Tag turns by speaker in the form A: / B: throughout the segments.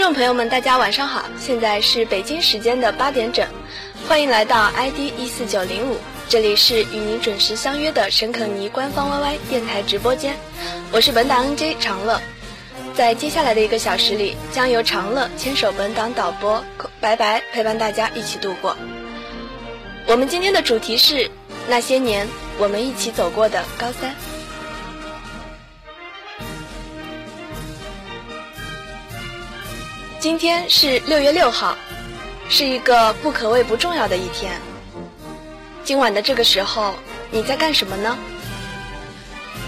A: 观众朋友们，大家晚上好，现在是北京时间的八点整，欢迎来到 ID 一四九零五，这里是与您准时相约的沈肯尼官方 YY 电台直播间，我是本档 NJ 长乐，在接下来的一个小时里，将由长乐牵手本档导播白白陪伴大家一起度过。我们今天的主题是那些年我们一起走过的高三。今天是六月六号，是一个不可谓不重要的一天。今晚的这个时候，你在干什么呢？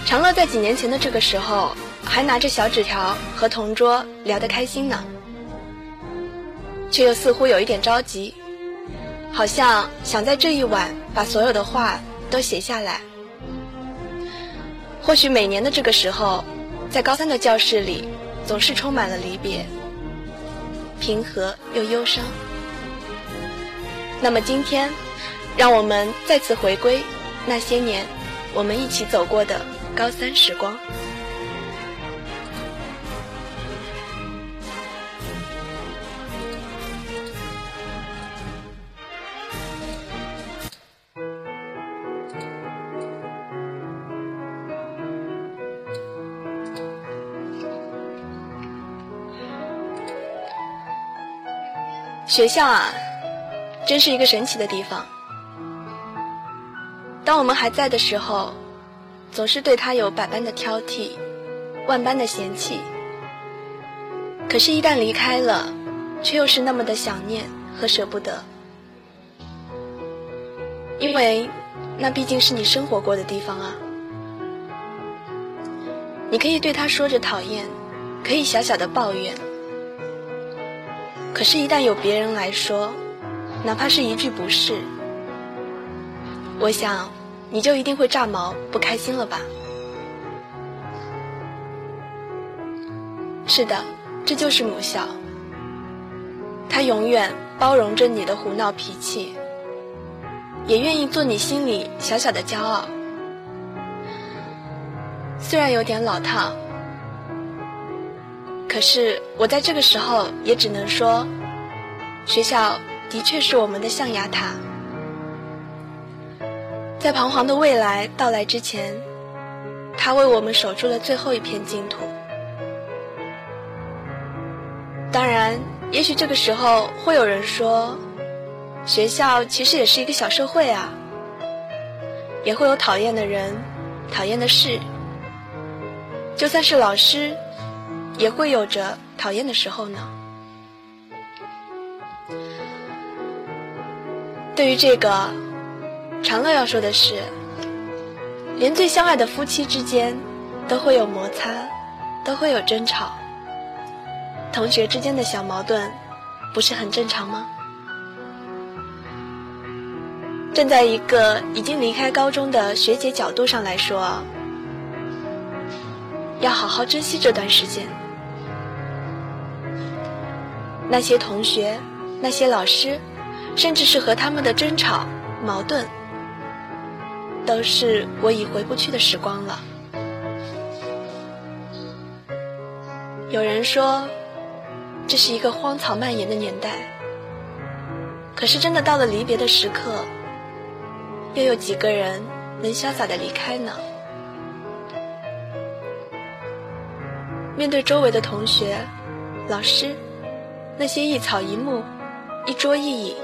A: 长乐在几年前的这个时候，还拿着小纸条和同桌聊得开心呢，却又似乎有一点着急，好像想在这一晚把所有的话都写下来。或许每年的这个时候，在高三的教室里，总是充满了离别。平和又忧伤。那么今天，让我们再次回归那些年我们一起走过的高三时光。学校啊，真是一个神奇的地方。当我们还在的时候，总是对他有百般的挑剔，万般的嫌弃。可是，一旦离开了，却又是那么的想念和舍不得。因为，那毕竟是你生活过的地方啊。你可以对他说着讨厌，可以小小的抱怨。可是，一旦有别人来说，哪怕是一句不是，我想你就一定会炸毛、不开心了吧？是的，这就是母校，它永远包容着你的胡闹脾气，也愿意做你心里小小的骄傲。虽然有点老套。可是，我在这个时候也只能说，学校的确是我们的象牙塔，在彷徨的未来到来之前，它为我们守住了最后一片净土。当然，也许这个时候会有人说，学校其实也是一个小社会啊，也会有讨厌的人、讨厌的事，就算是老师。也会有着讨厌的时候呢。对于这个，长乐要说的是，连最相爱的夫妻之间都会有摩擦，都会有争吵。同学之间的小矛盾，不是很正常吗？站在一个已经离开高中的学姐角度上来说，要好好珍惜这段时间。那些同学，那些老师，甚至是和他们的争吵、矛盾，都是我已回不去的时光了。有人说，这是一个荒草蔓延的年代。可是，真的到了离别的时刻，又有几个人能潇洒的离开呢？面对周围的同学、老师。那些一草一木，一桌一椅，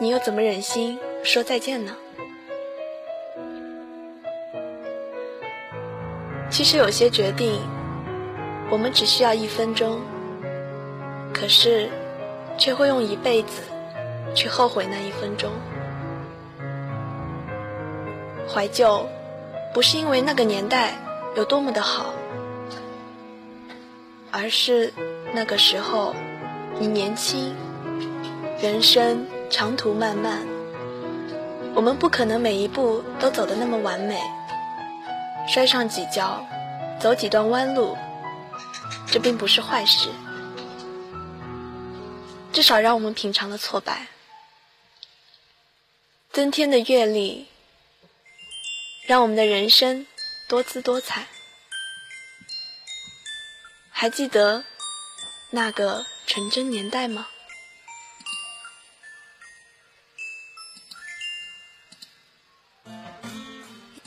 A: 你又怎么忍心说再见呢？其实有些决定，我们只需要一分钟，可是却会用一辈子去后悔那一分钟。怀旧，不是因为那个年代有多么的好，而是。那个时候，你年轻，人生长途漫漫，我们不可能每一步都走得那么完美，摔上几跤，走几段弯路，这并不是坏事，至少让我们品尝了挫败，增添的阅历，让我们的人生多姿多彩。还记得。那个纯真年代吗？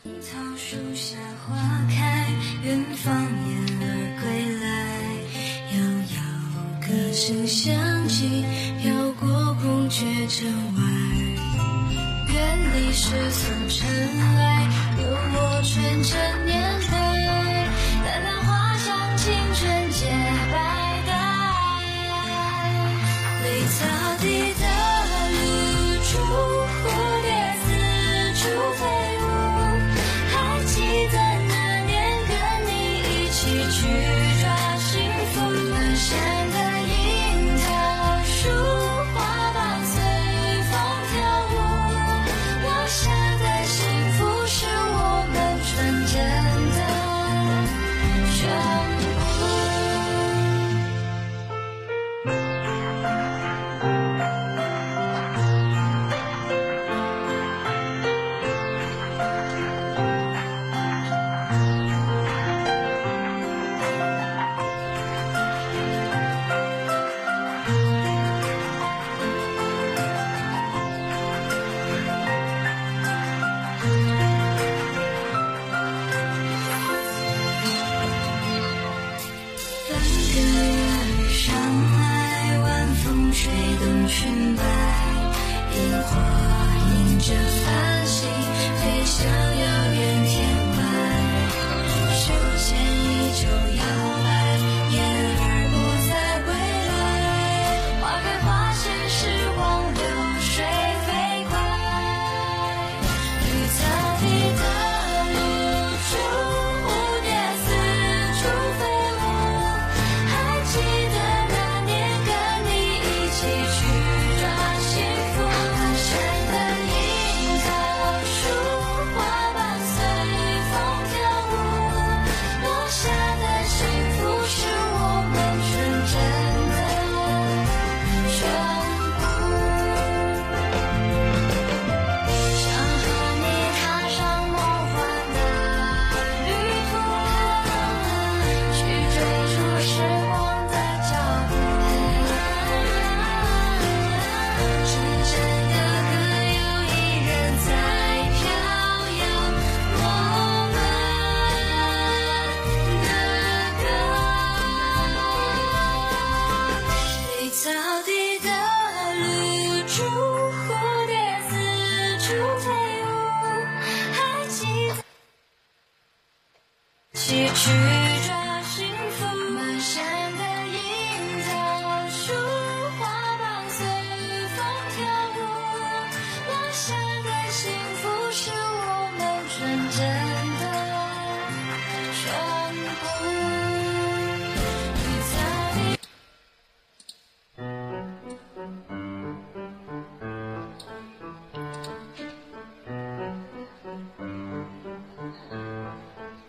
B: 樱桃树下花开，远方燕儿归来，遥遥歌声响起，飘过孔雀城外，远离世俗尘埃，幽默纯真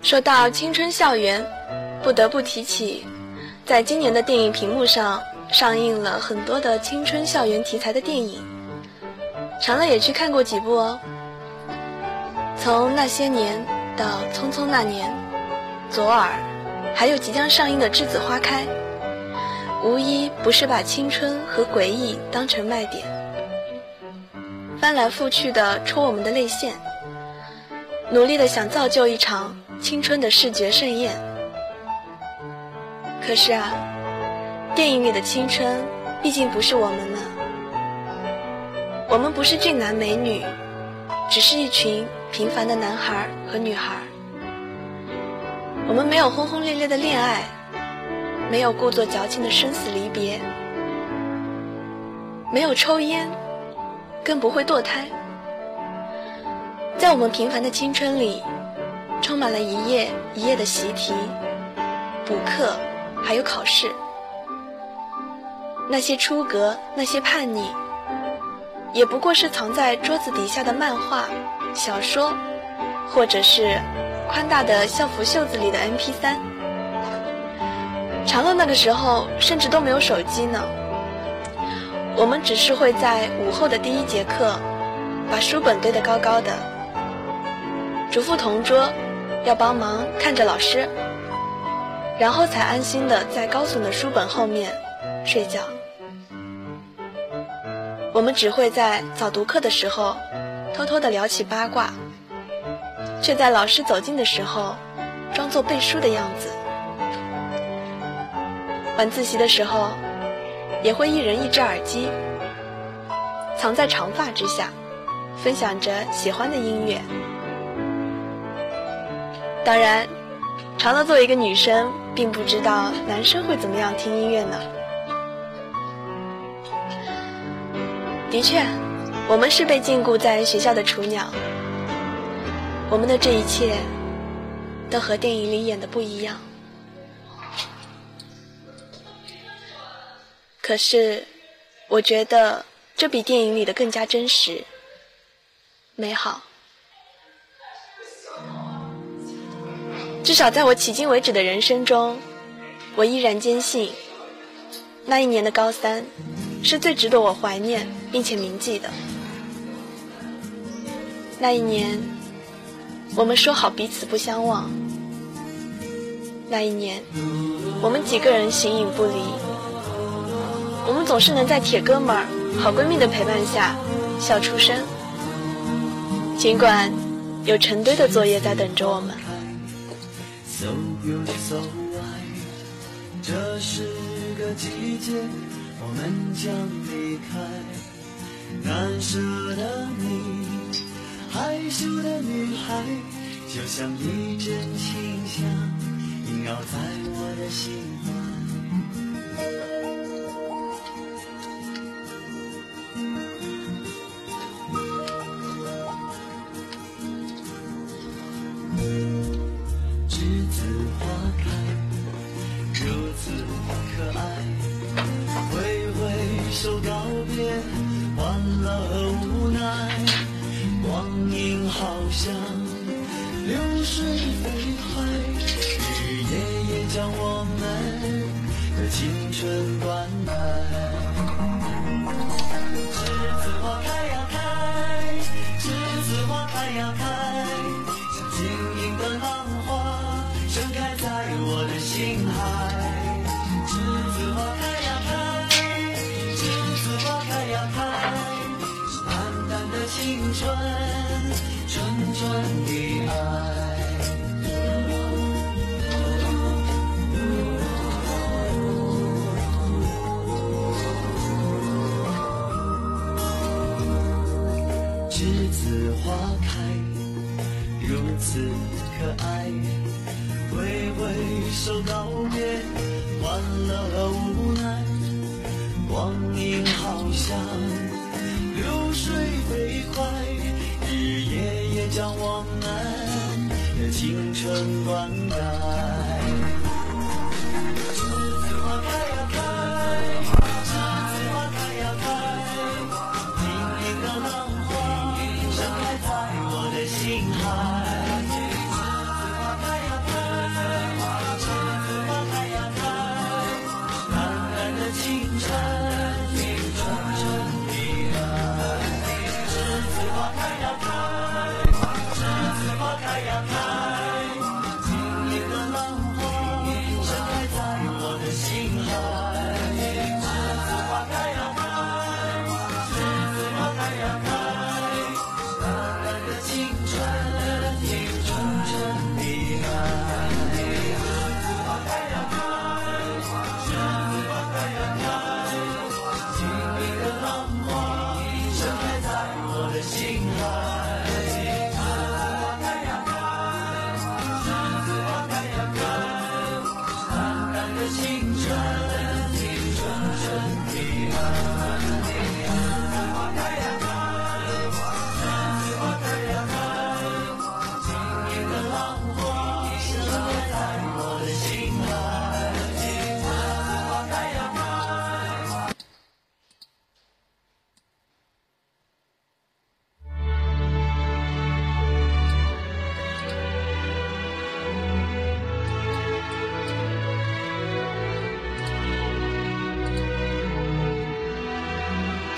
A: 说到青春校园，不得不提起，在今年的电影屏幕上上映了很多的青春校园题材的电影，长乐也去看过几部哦。从那些年到匆匆那年，左耳，还有即将上映的栀子花开，无一不是把青春和诡异当成卖点，翻来覆去的戳我们的泪腺，努力的想造就一场青春的视觉盛宴。可是啊，电影里的青春毕竟不是我们呢，我们不是俊男美女，只是一群平凡的男孩和女孩。我们没有轰轰烈烈的恋爱，没有故作矫情的生死离别，没有抽烟，更不会堕胎。在我们平凡的青春里，充满了一页一页的习题、补课，还有考试。那些出格，那些叛逆，也不过是藏在桌子底下的漫画、小说，或者是宽大的校服袖子里的 MP3。长乐那个时候甚至都没有手机呢，我们只是会在午后的第一节课，把书本堆得高高的，嘱咐同桌要帮忙看着老师，然后才安心的在高耸的书本后面睡觉。我们只会在早读课的时候偷偷的聊起八卦，却在老师走近的时候装作背书的样子。晚自习的时候，也会一人一只耳机，藏在长发之下，分享着喜欢的音乐。当然，长乐作为一个女生，并不知道男生会怎么样听音乐呢。的确，我们是被禁锢在学校的雏鸟。我们的这一切，都和电影里演的不一样。可是，我觉得这比电影里的更加真实、美好。至少在我迄今为止的人生中，我依然坚信，那一年的高三。是最值得我怀念并且铭记的。那一年，我们说好彼此不相忘。那一年，我们几个人形影不离。我们总是能在铁哥们儿、好闺蜜的陪伴下笑出声，尽管有成堆的作业在等着我们。
C: So you so I，这是个季节。我们将离开，难舍的你，害羞的女孩，就像一阵清香，萦绕在我的心怀。好像流水飞快日日夜夜将我们的青春灌溉栀子花开如此可爱挥挥手告别欢乐和无奈光阴好像流水飞快日日夜夜将我们的青春灌溉栀子花开呀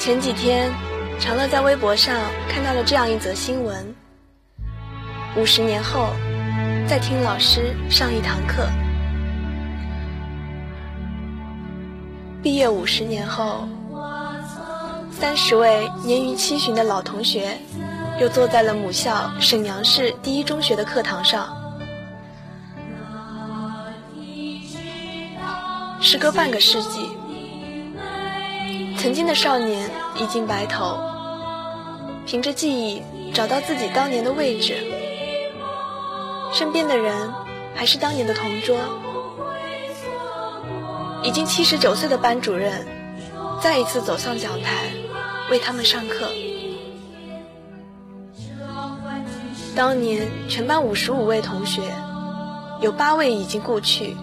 A: 前几天，长乐在微博上看到了这样一则新闻：五十年后，再听老师上一堂课。毕业五十年后，三十位年逾七旬的老同学，又坐在了母校沈阳市第一中学的课堂上。时隔半个世纪，曾经的少年已经白头，凭着记忆找到自己当年的位置，身边的人还是当年的同桌。已经七十九岁的班主任，再一次走上讲台，为他们上课。当年全班五十五位同学，有八位已经故去。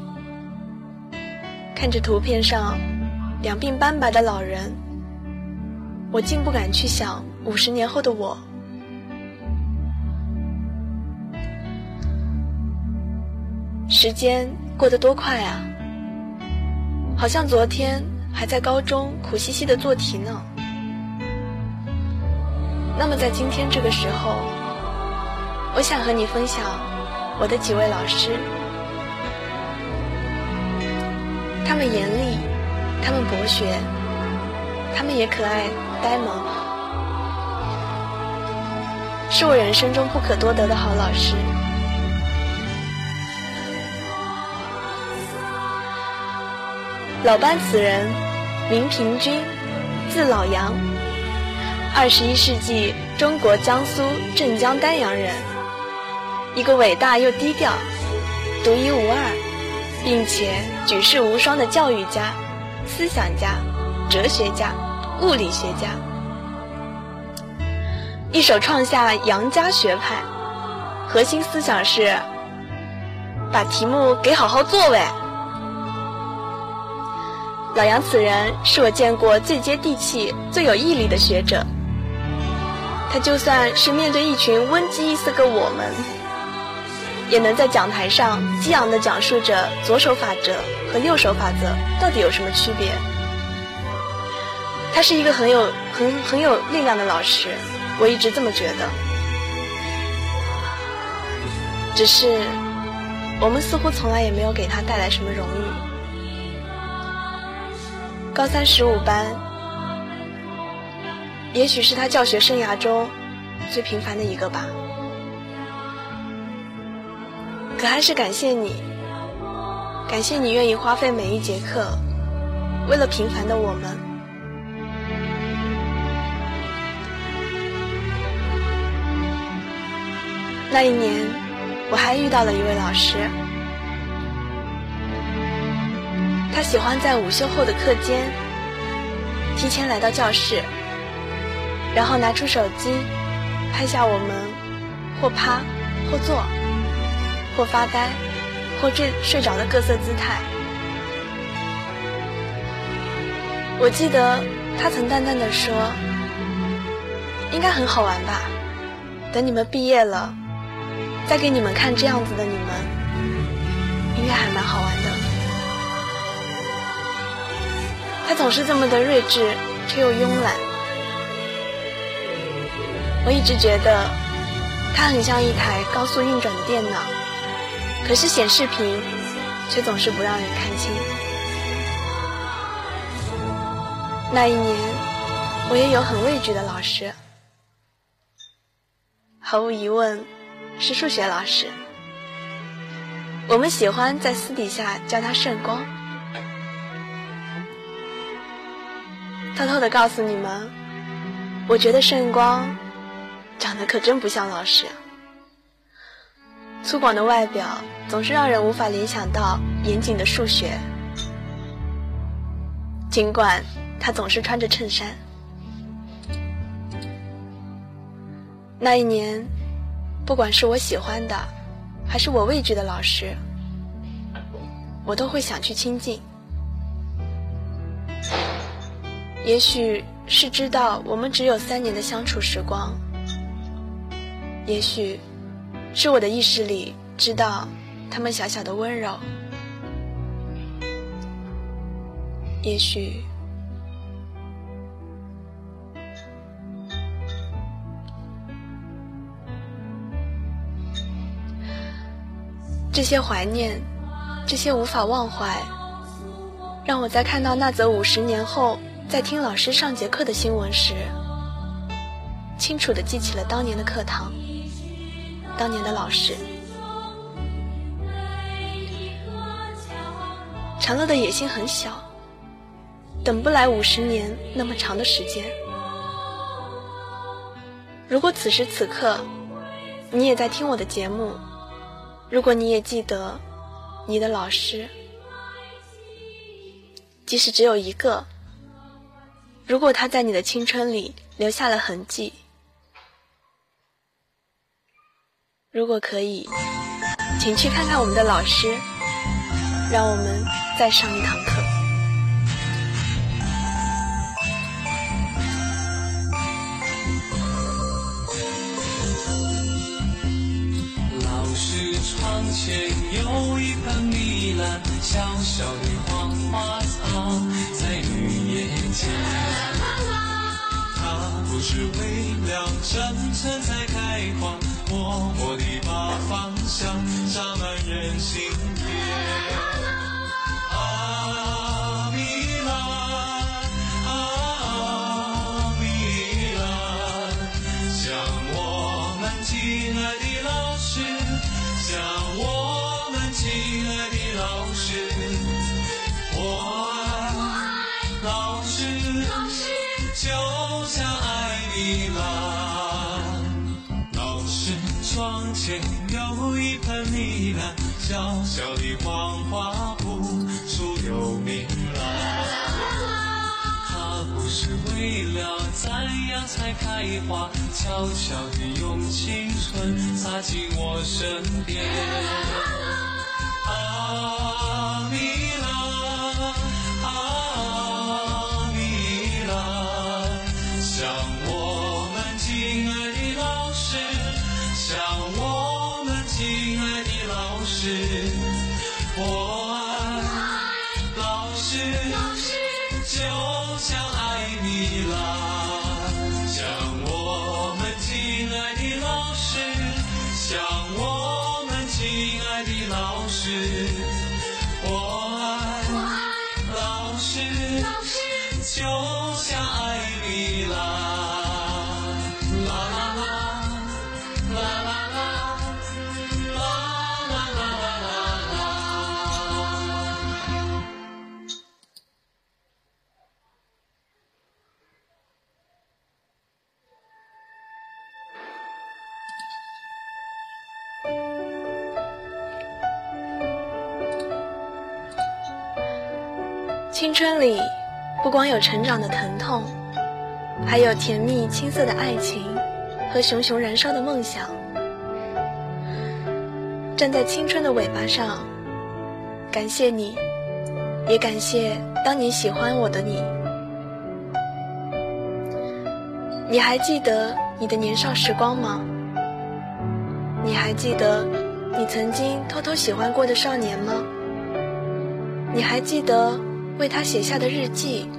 A: 看着图片上两鬓斑白的老人，我竟不敢去想五十年后的我。时间过得多快啊！好像昨天还在高中苦兮兮的做题呢。那么在今天这个时候，我想和你分享我的几位老师，他们严厉，他们博学，他们也可爱呆萌，是我人生中不可多得的好老师。老班此人，名平君，字老杨，二十一世纪中国江苏镇江丹阳人，一个伟大又低调、独一无二，并且举世无双的教育家、思想家、哲学家、物理学家，一手创下杨家学派，核心思想是把题目给好好做喂。老杨此人是我见过最接地气、最有毅力的学者。他就算是面对一群温基一色个我们，也能在讲台上激昂地讲述着左手法则和右手法则到底有什么区别。他是一个很有、很很有力量的老师，我一直这么觉得。只是，我们似乎从来也没有给他带来什么荣誉。高三十五班，也许是他教学生涯中最平凡的一个吧。可还是感谢你，感谢你愿意花费每一节课，为了平凡的我们。那一年，我还遇到了一位老师。他喜欢在午休后的课间，提前来到教室，然后拿出手机，拍下我们或趴、或坐、或发呆、或睡睡着的各色姿态。我记得他曾淡淡的说：“应该很好玩吧？等你们毕业了，再给你们看这样子的你们，应该还蛮好玩的。”他总是这么的睿智，却又慵懒。我一直觉得他很像一台高速运转的电脑，可是显示屏却总是不让人看清。那一年，我也有很畏惧的老师，毫无疑问是数学老师。我们喜欢在私底下叫他圣光。偷偷的告诉你们，我觉得圣光长得可真不像老师。粗犷的外表总是让人无法联想到严谨的数学。尽管他总是穿着衬衫。那一年，不管是我喜欢的，还是我畏惧的老师，我都会想去亲近。也许是知道我们只有三年的相处时光，也许是我的意识里知道他们小小的温柔，也许这些怀念，这些无法忘怀，让我在看到那则五十年后在听老师上节课的新闻时，清楚地记起了当年的课堂，当年的老师。长乐的野心很小，等不来五十年那么长的时间。如果此时此刻，你也在听我的节目，如果你也记得你的老师。即使只有一个，如果他在你的青春里留下了痕迹，如果可以，请去看看我们的老师，让我们再上一堂课。
D: 老师窗前有一盆米兰，小小的黄花草在绿叶间。它不是为了真诚才开花，默默地把芳香洒满人心花，悄悄地用青春洒进我身边。啊，
A: 明长的疼痛，还有甜蜜青涩的爱情和熊熊燃烧的梦想。站在青春的尾巴上，感谢你，也感谢当年喜欢我的你。你还记得你的年少时光吗？你还记得你曾经偷偷喜欢过的少年吗？你还记得为他写下的日记，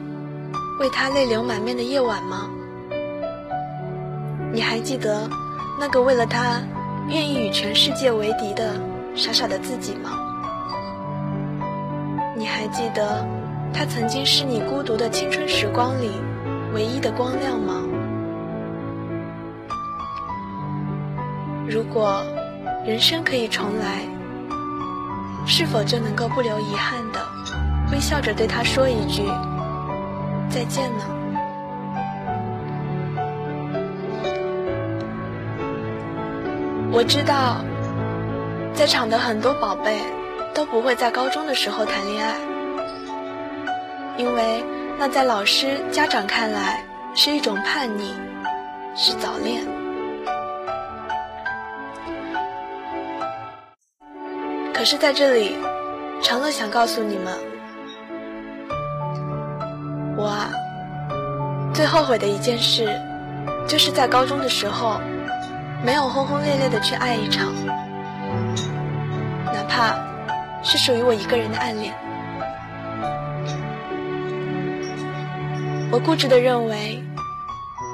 A: 为他泪流满面的夜晚吗？你还记得那个为了他愿意与全世界为敌的傻傻的自己吗？你还记得他曾经是你孤独的青春时光里唯一的光亮吗？如果人生可以重来，是否就能够不留遗憾的微笑着对他说一句再见呢？我知道，在场的很多宝贝都不会在高中的时候谈恋爱，因为那在老师、家长看来是一种叛逆，是早恋。可是在这里，长乐想告诉你们，我啊，最后悔的一件事，就是在高中的时候，没有轰轰烈烈的去爱一场，哪怕是属于我一个人的暗恋。我固执的认为，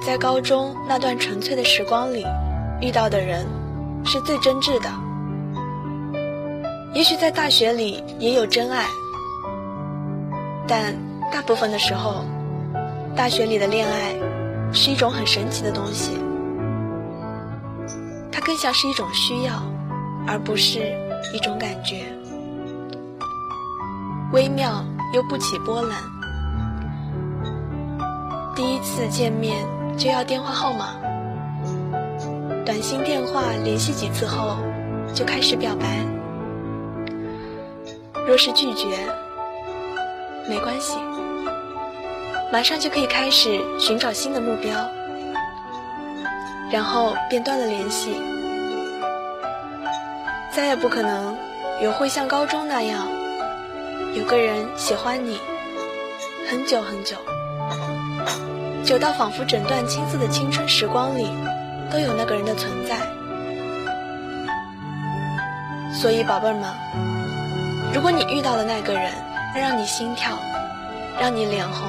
A: 在高中那段纯粹的时光里，遇到的人是最真挚的。也许在大学里也有真爱，但大部分的时候，大学里的恋爱是一种很神奇的东西，它更像是一种需要，而不是一种感觉，微妙又不起波澜。第一次见面就要电话号码，短信电话联系几次后就开始表白。若是拒绝，没关系，马上就可以开始寻找新的目标，然后便断了联系，再也不可能有会像高中那样有个人喜欢你很久很久。久到仿佛整段青涩的青春时光里，都有那个人的存在。所以，宝贝们，如果你遇到了那个人，让你心跳，让你脸红，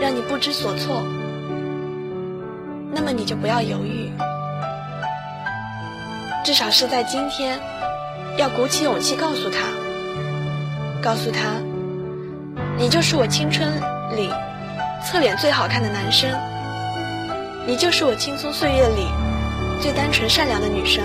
A: 让你不知所措，那么你就不要犹豫，至少是在今天，要鼓起勇气告诉他，告诉他，你就是我青春里。侧脸最好看的男生，你就是我青葱岁月里最单纯善良的女生。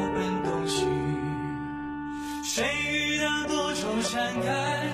D: 展开。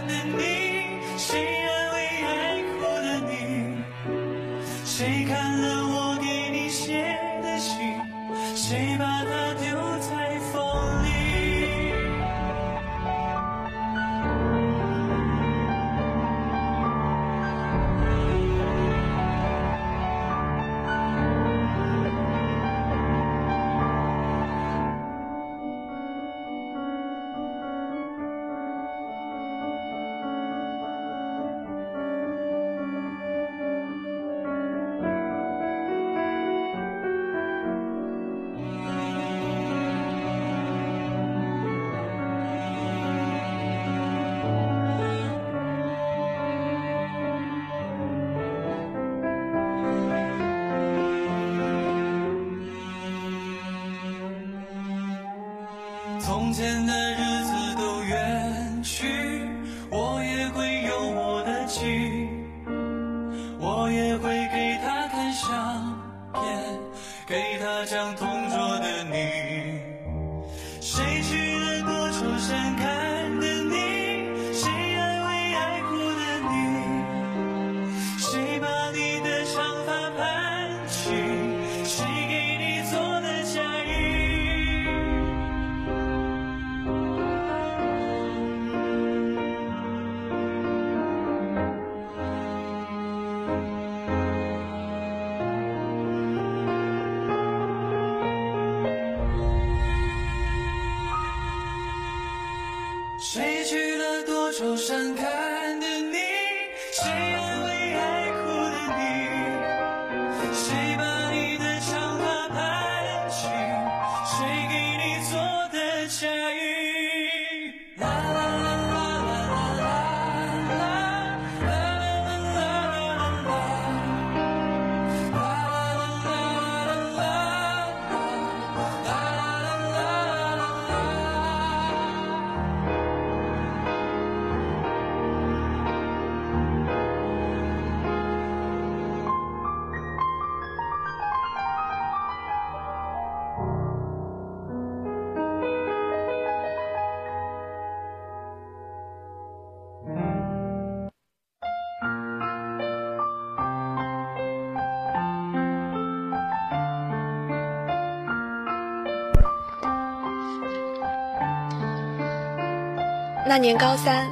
A: 那年高三，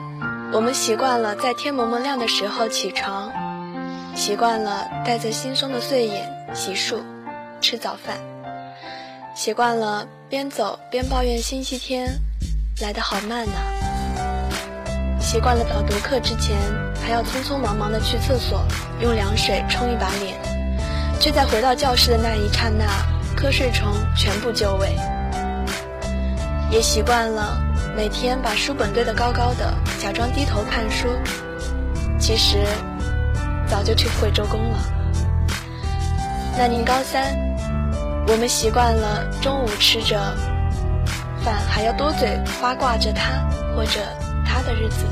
A: 我们习惯了在天蒙蒙亮的时候起床，习惯了带着惺忪的睡眼洗漱、吃早饭，习惯了边走边抱怨星期天来得好慢呐、习惯了早读课之前还要匆匆忙忙的去厕所用凉水冲一把脸，却在回到教室的那一刹那，瞌睡虫全部就位。也习惯了每天把书本堆得高高的，假装低头看书，其实早就去会周公了。那年高三，我们习惯了中午吃着饭还要多嘴八卦着他或者他的日子，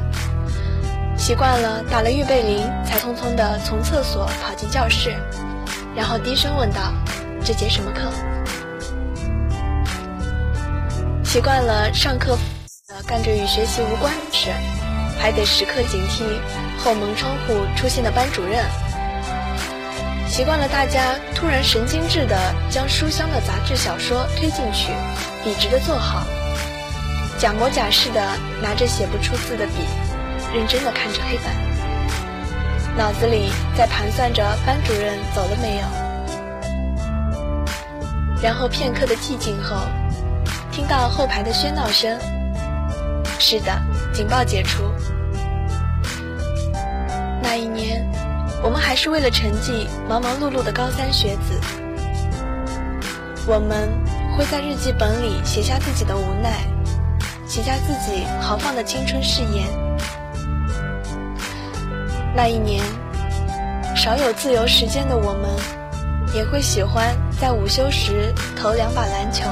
A: 习惯了打了预备铃才匆匆地从厕所跑进教室，然后低声问道：“这节什么课？”习惯了上课干着与学习无关的事，还得时刻警惕后门窗户出现的班主任。习惯了大家突然神经质地将书香的杂志小说推进去，笔直地坐好，假模假式地拿着写不出字的笔，认真地看着黑板，脑子里在盘算着班主任走了没有。然后片刻的寂静后。听到后排的喧闹声，是的，警报解除。那一年，我们还是为了成绩忙忙碌碌的高三学子。我们会在日记本里写下自己的无奈，写下自己豪放的青春誓言。那一年，少有自由时间的我们，也会喜欢在午休时投两把篮球。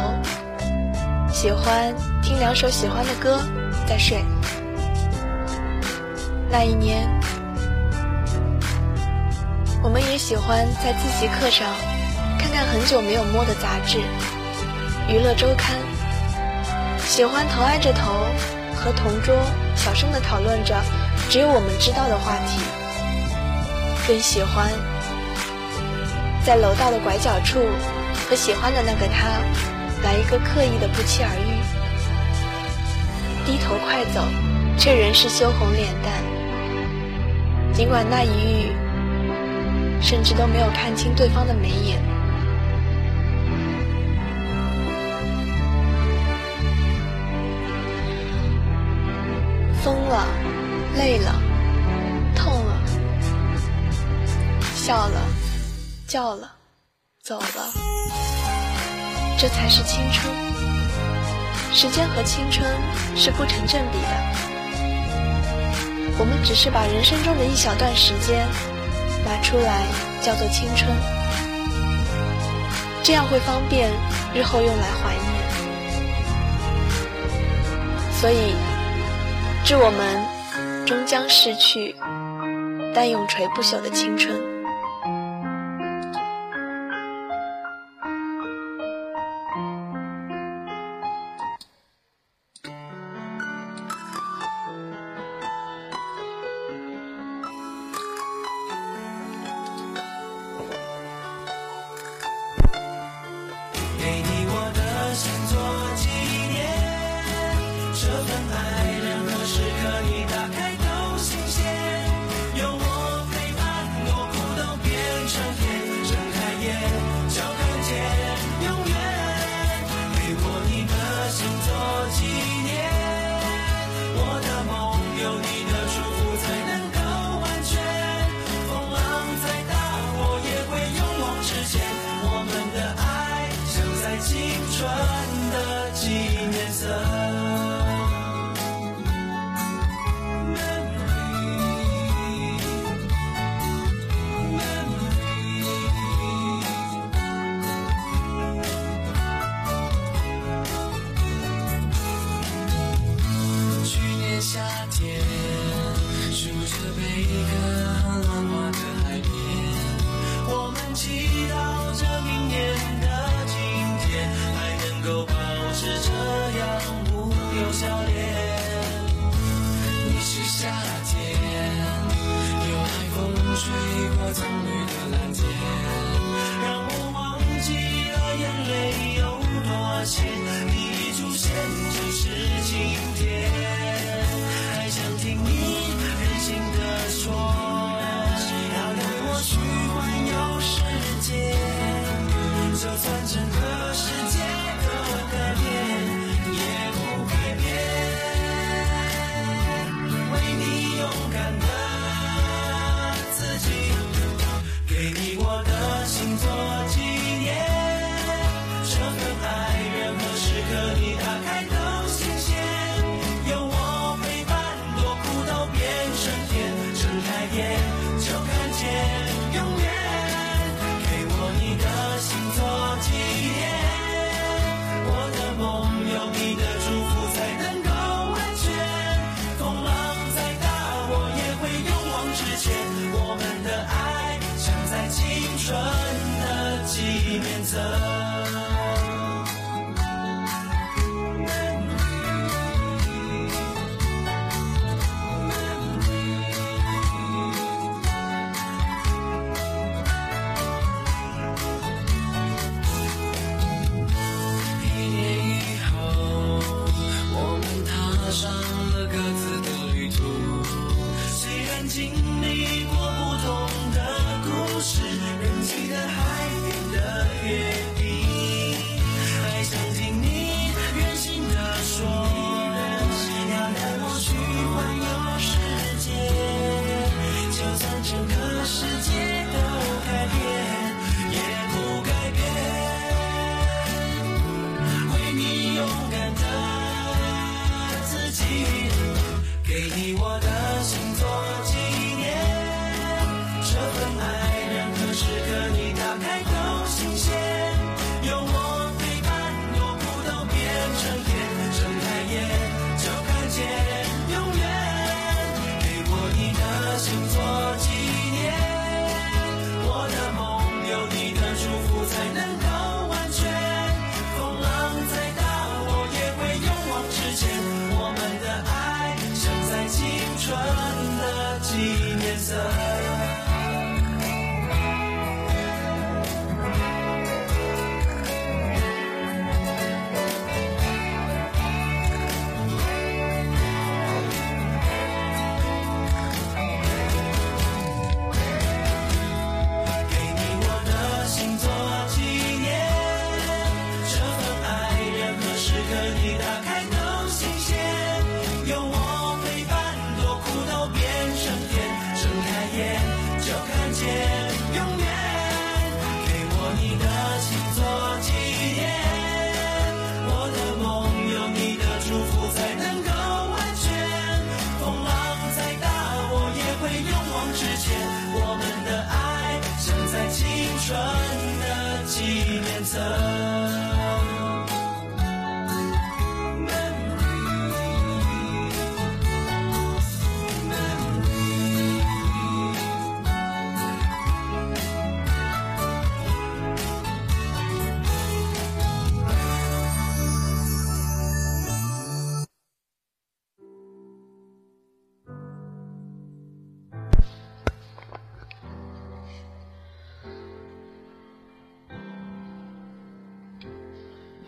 A: 喜欢听两首喜欢的歌，再睡。那一年，我们也喜欢在自习课上看看很久没有摸的杂志《娱乐周刊》，喜欢头挨着头和同桌小声的讨论着只有我们知道的话题，更喜欢在楼道的拐角处和喜欢的那个他。来一个刻意的不期而遇，低头快走，却仍是羞红脸蛋。尽管那一遇，甚至都没有看清对方的眉眼。疯了，累了，痛了，笑了，叫了，走了。这才是青春。时间和青春是不成正比的。我们只是把人生中的一小段时间拿出来叫做青春，这样会方便日后用来怀念。所以，致我们终将逝去但永垂不朽的青春。
C: 里面走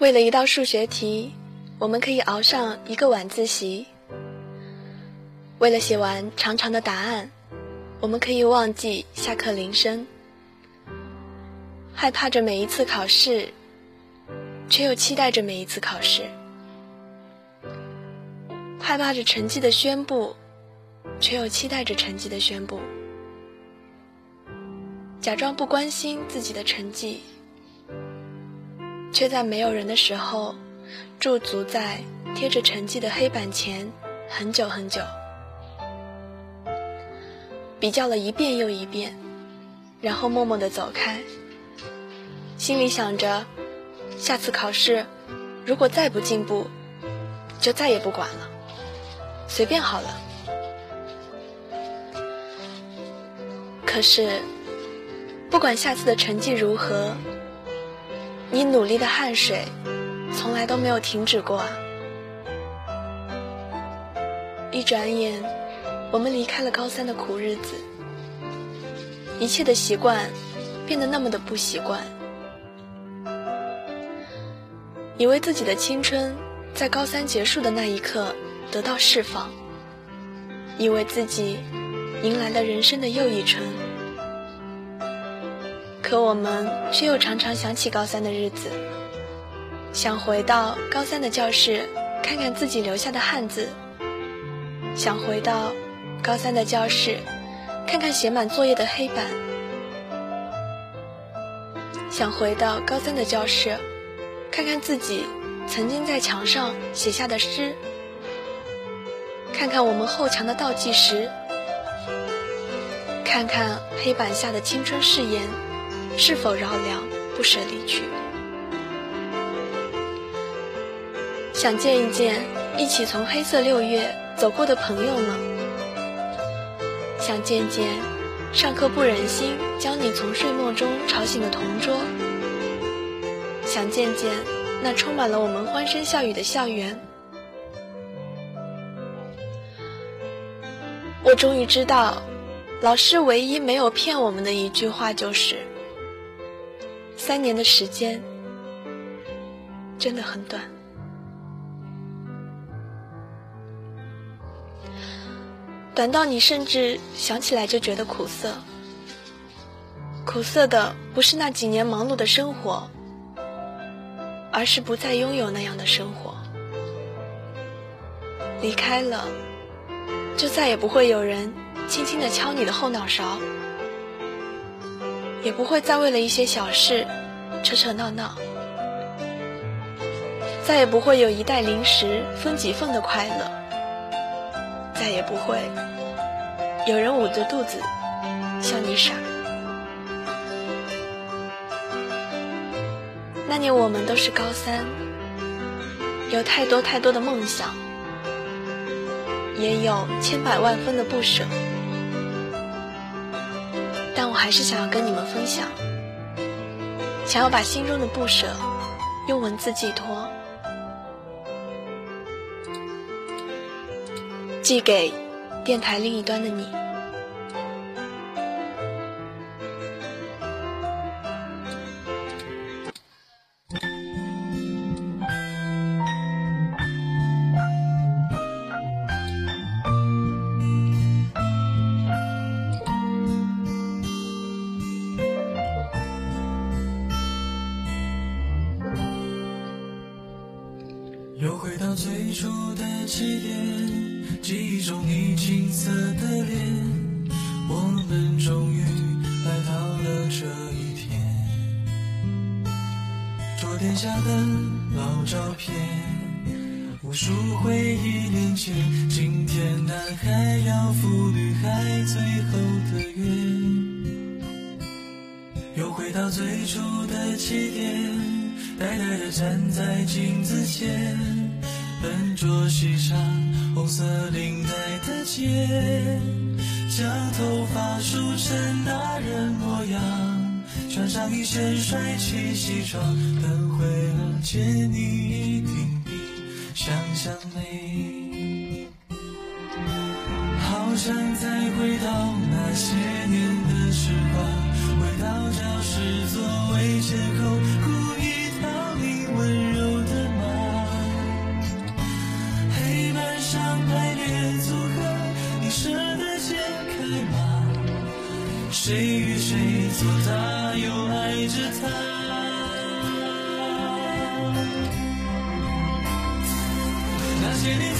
A: 为了一道数学题，我们可以熬上一个晚自习；为了写完长长的答案，我们可以忘记下课铃声。害怕着每一次考试，却又期待着每一次考试；害怕着成绩的宣布，却又期待着成绩的宣布；假装不关心自己的成绩。却在没有人的时候，驻足在贴着成绩的黑板前很久很久，比较了一遍又一遍，然后默默地走开，心里想着，下次考试如果再不进步，就再也不管了，随便好了。可是，不管下次的成绩如何。你努力的汗水，从来都没有停止过啊！一转眼，我们离开了高三的苦日子，一切的习惯变得那么的不习惯。以为自己的青春在高三结束的那一刻得到释放，以为自己迎来了人生的又一春。可我们却又常常想起高三的日子，想回到高三的教室，看看自己留下的汉字；想回到高三的教室，看看写满作业的黑板；想回到高三的教室，看看自己曾经在墙上写下的诗；看看我们后墙的倒计时；看看黑板下的青春誓言。是否绕梁不舍离去？想见一见一起从黑色六月走过的朋友们，想见见上课不忍心将你从睡梦中吵醒的同桌，想见见那充满了我们欢声笑语的校园。我终于知道，老师唯一没有骗我们的一句话就是：三年的时间真的很短。短到你甚至想起来就觉得苦涩。苦涩的不是那几年忙碌的生活，而是不再拥有那样的生活。离开了，就再也不会有人轻轻的敲你的后脑勺，也不会再为了一些小事扯扯闹闹，再也不会有一袋零食分几份的快乐。再也不会有人捂着肚子笑你傻。那年我们都是高三，有太多太多的梦想，也有千百万分的不舍，还是想要跟你们分享，想要把心中的不舍用文字寄托。寄给电台另一端的你。
D: 梳成大人模样，穿上一身帅气西装，等会儿见你一定比想象美。好想再回到那些年的时光，回到教室座位前后，他，又爱着他？那些年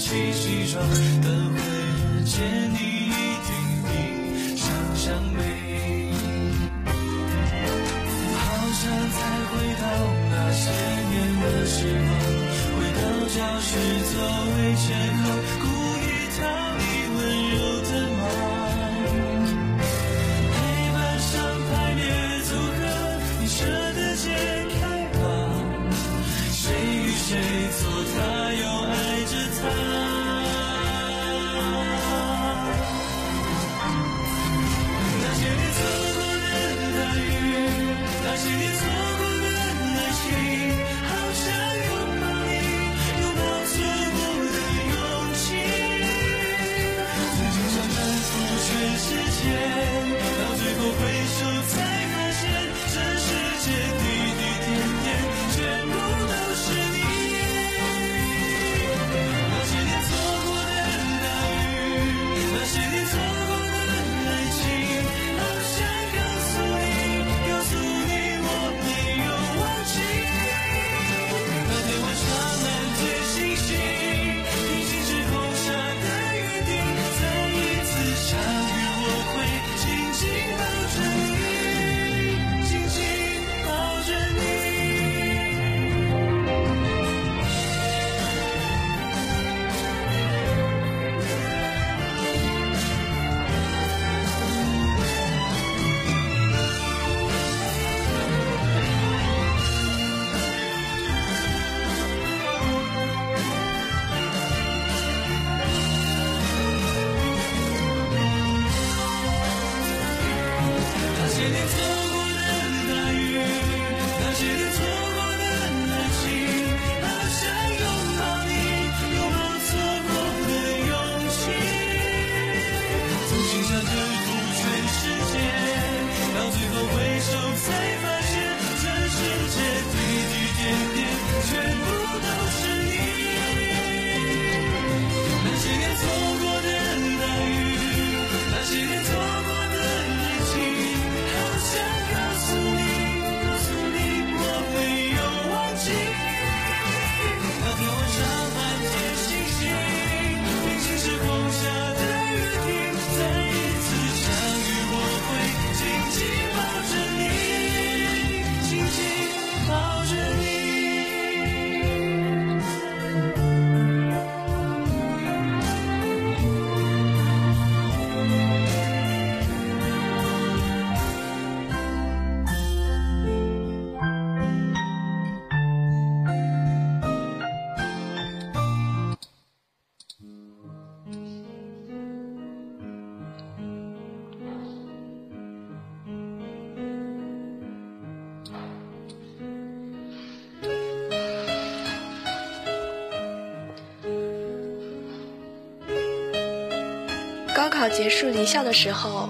D: 谁做他，又爱着他。
A: 结束离校的时候，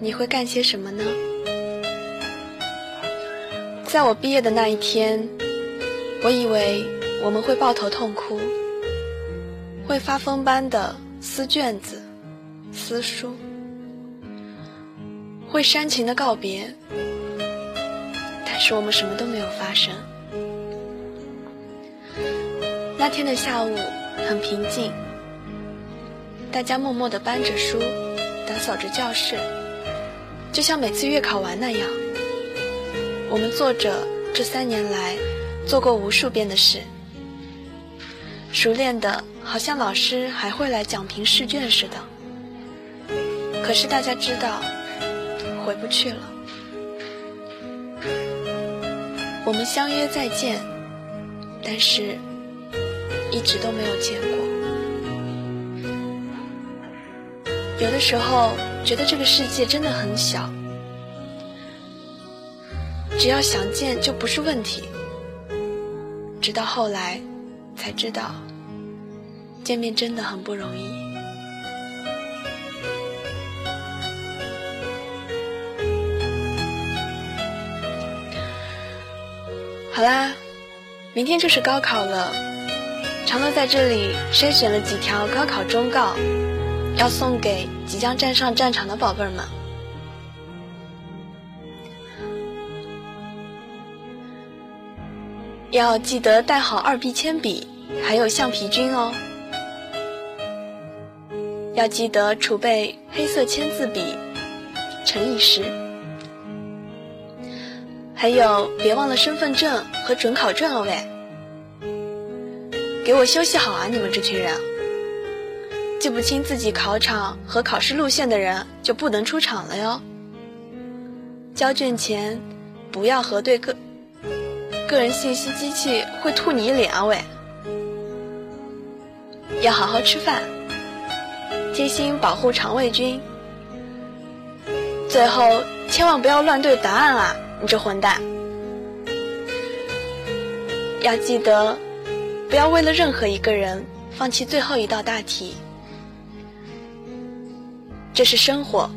A: 你会干些什么呢？在我毕业的那一天，我以为我们会抱头痛哭，会发疯般的撕卷子、撕书，会煽情的告别，但是我们什么都没有发生。那天的下午很平静，大家默默地搬着书，打扫着教室，就像每次月考完那样。我们做着这三年来做过无数遍的事，熟练的好像老师还会来讲评试卷似的。可是大家知道，回不去了。我们相约再见，但是一直都没有见有的时候觉得这个世界真的很小。只要想见就不是问题。直到后来，才知道见面真的很不容易。好啦，明天就是高考了。长乐在这里筛选了几条高考忠告，要送给即将站上战场的宝贝儿们。要记得带好二 B 铅笔，还有橡皮筋哦。要记得储备黑色签字笔，乘以十。还有，别忘了身份证和准考证哦喂！给我休息好啊，你们这群人！记不清自己考场和考试路线的人就不能出场了哟。交卷前不要核对个。个人信息机器会吐你一脸啊喂！要好好吃饭，贴心保护肠胃菌。最后千万不要乱对答案啊，你这混蛋！要记得，不要为了任何一个人放弃最后一道大题。这是生活，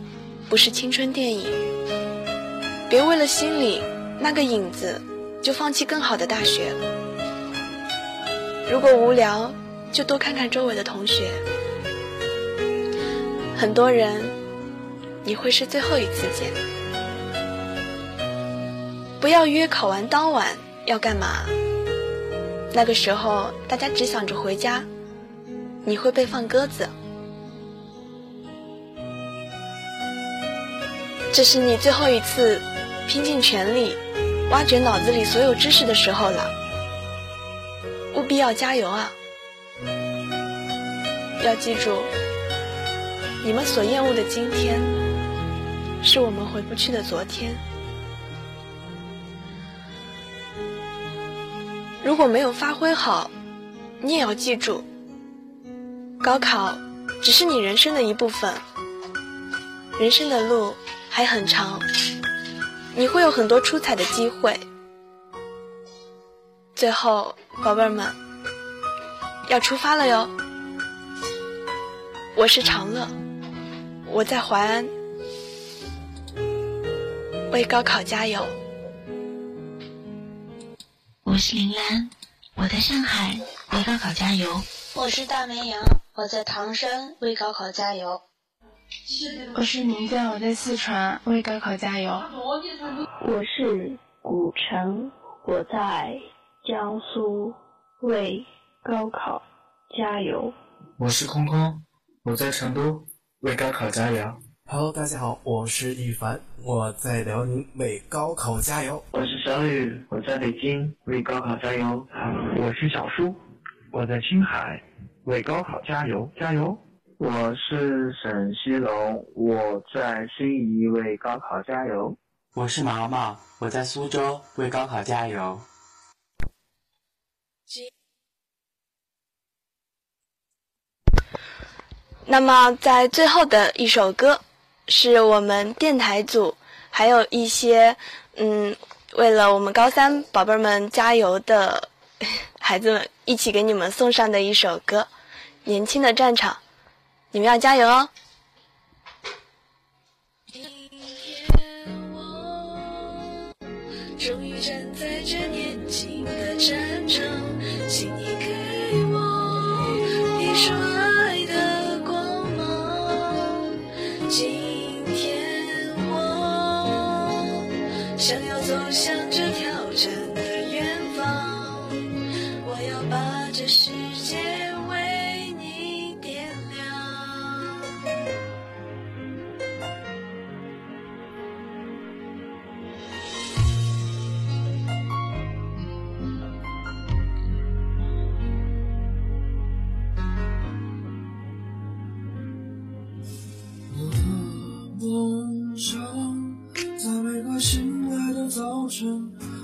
A: 不是青春电影。别为了心里那个影子。就放弃更好的大学。如果无聊，就多看看周围的同学。很多人，你会是最后一次见。不要约考完当晚要干嘛？那个时候大家只想着回家，你会被放鸽子。这是你最后一次拼尽全力。挖掘脑子里所有知识的时候了，务必要加油啊！要记住，你们所厌恶的今天，是我们回不去的昨天。如果没有发挥好，你也要记住，高考只是你人生的一部分，人生的路还很长。你会有很多出彩的机会。最后，宝贝儿们，要出发了哟！我是长乐，我在淮安，为高考加油。
E: 我是林兰，我在上海，为高考加油。
F: 我是大绵羊，我在唐山，为高考加油。
G: 我是宁在，我在四川为高考加油。
H: 我是古城，我在江苏为高考加油。
I: 我是空空，我在成都为高考加油。
J: Hello，大家好，我是羽凡，我在辽宁为高考加油。
K: 我是小雨，我在北京为高考加油。
L: 我是小叔，我在青海为高考加油，加油。
M: 我是沈西龙，我在新沂为高考加油。
N: 我是毛毛，我在苏州为高考加油。
A: 那么，在最后的一首歌，是我们电台组还有一些嗯，为了我们高三宝贝们加油的孩子们一起给你们送上的一首歌，《年轻的战场》。你们要加油哦。
B: 今天我终
O: 于站在这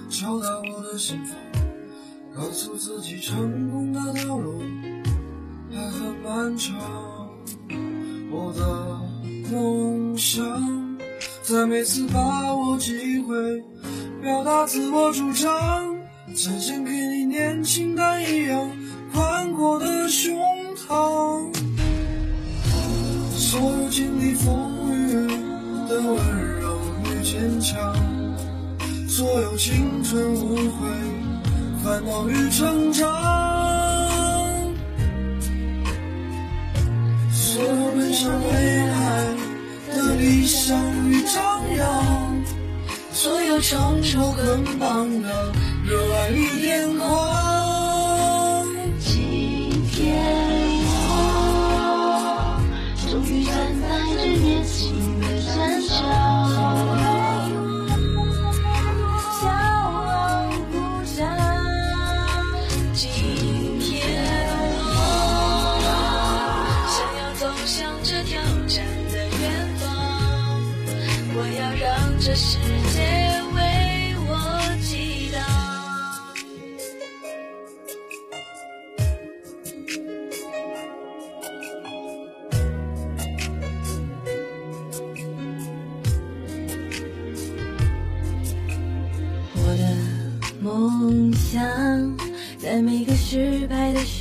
O: 敲打我的心房，告诉自己成功的道路还很漫长。我的梦想在每次把握机会表达自我主张，展现给你年轻但一样宽阔的胸膛。所有经历风雨的温柔与坚强，所有青春无悔、烦恼与成长，所有奔向未来的理想与张扬，所有冲出捆绑的热爱与癫狂。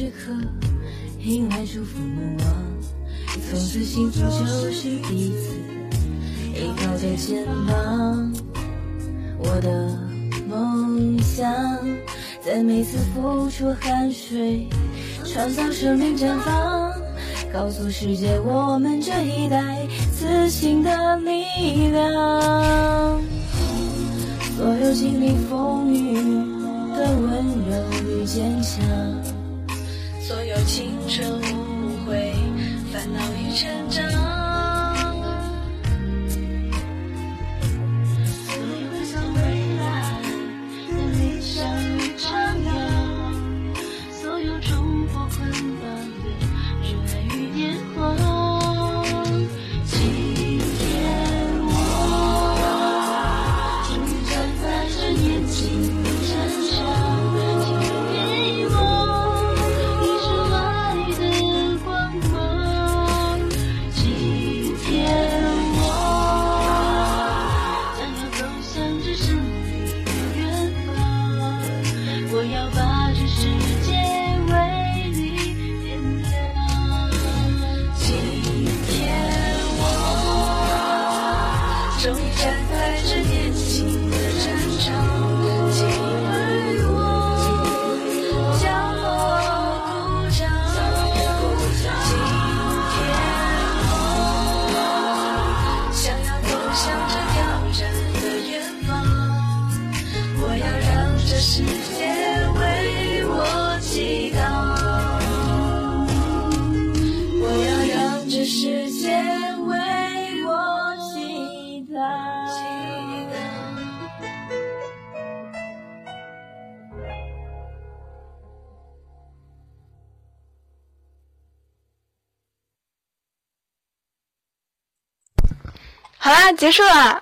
B: 时刻，迎来祝福目光。从此幸福就是彼此依靠的肩膀。我的梦想，在每次付出汗水，创造生命绽放，告诉世界我们这一代自信的力量。所有经历风雨的温柔与坚强，所有青春无悔、烦恼与成长，
A: 结束了。